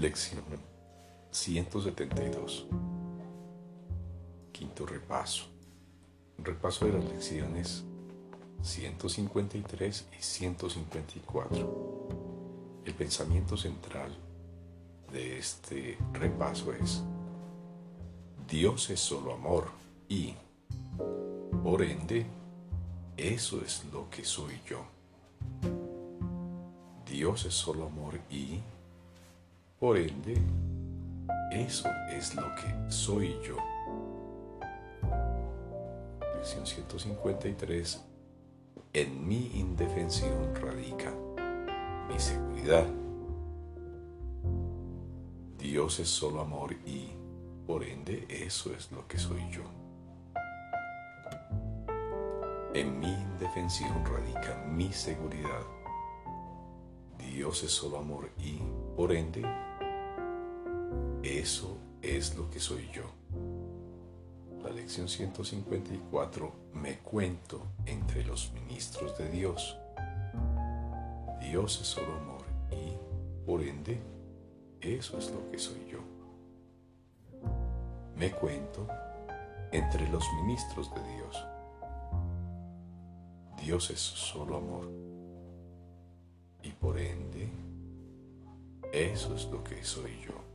Lección 172. Quinto repaso. repaso de las lecciones 153 y 154. El pensamiento central de este repaso es, Dios es solo amor y, por ende, eso es lo que soy yo. Dios es solo amor y, por ende, eso es lo que soy yo. Lección 153. En mi indefensión radica mi seguridad. Dios es solo amor y, por ende, eso es lo que soy yo. En mi indefensión radica mi seguridad. Dios es solo amor y, por ende, eso es lo que soy yo. La lección 154 me cuento entre los ministros de Dios. Dios es solo amor y, por ende, eso es lo que soy yo. Me cuento entre los ministros de Dios. Dios es solo amor y por ende, eso es lo que soy yo.